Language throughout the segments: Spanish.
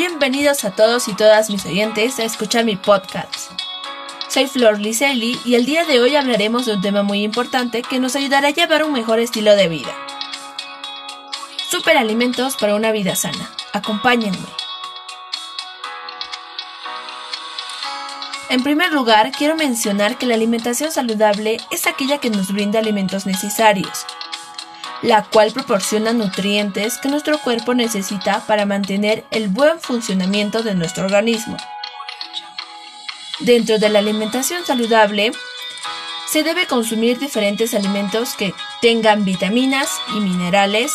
Bienvenidos a todos y todas mis oyentes a escuchar mi podcast. Soy Flor Liselli y el día de hoy hablaremos de un tema muy importante que nos ayudará a llevar un mejor estilo de vida. Superalimentos para una vida sana. Acompáñenme. En primer lugar, quiero mencionar que la alimentación saludable es aquella que nos brinda alimentos necesarios, la cual proporciona nutrientes que nuestro cuerpo necesita para mantener el buen funcionamiento de nuestro organismo. Dentro de la alimentación saludable, se debe consumir diferentes alimentos que tengan vitaminas y minerales,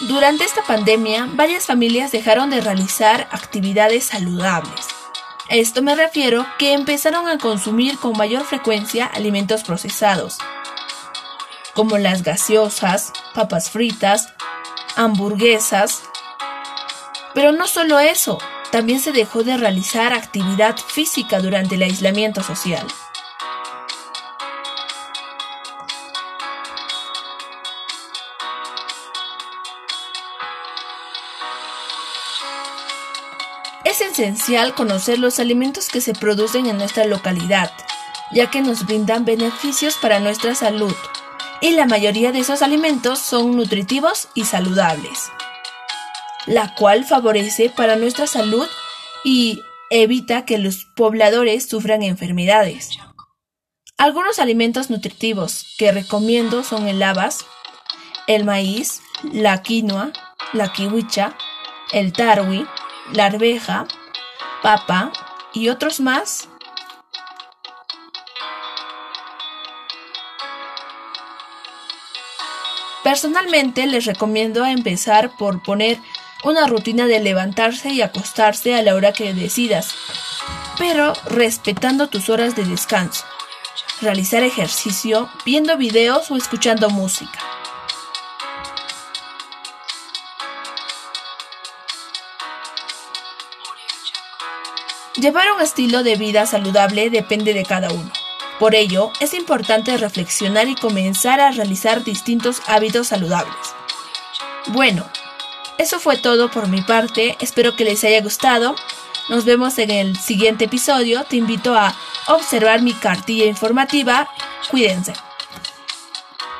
Durante esta pandemia, varias familias dejaron de realizar actividades saludables. A esto me refiero que empezaron a consumir con mayor frecuencia alimentos procesados, como las gaseosas, papas fritas, hamburguesas. Pero no solo eso, también se dejó de realizar actividad física durante el aislamiento social. Es esencial conocer los alimentos que se producen en nuestra localidad, ya que nos brindan beneficios para nuestra salud, y la mayoría de esos alimentos son nutritivos y saludables, la cual favorece para nuestra salud y evita que los pobladores sufran enfermedades. Algunos alimentos nutritivos que recomiendo son el habas, el maíz, la quinoa, la kiwicha, el tarwi, la arveja, papa y otros más. Personalmente les recomiendo empezar por poner una rutina de levantarse y acostarse a la hora que decidas, pero respetando tus horas de descanso. Realizar ejercicio viendo videos o escuchando música. Llevar un estilo de vida saludable depende de cada uno. Por ello, es importante reflexionar y comenzar a realizar distintos hábitos saludables. Bueno, eso fue todo por mi parte, espero que les haya gustado. Nos vemos en el siguiente episodio, te invito a observar mi cartilla informativa. Cuídense.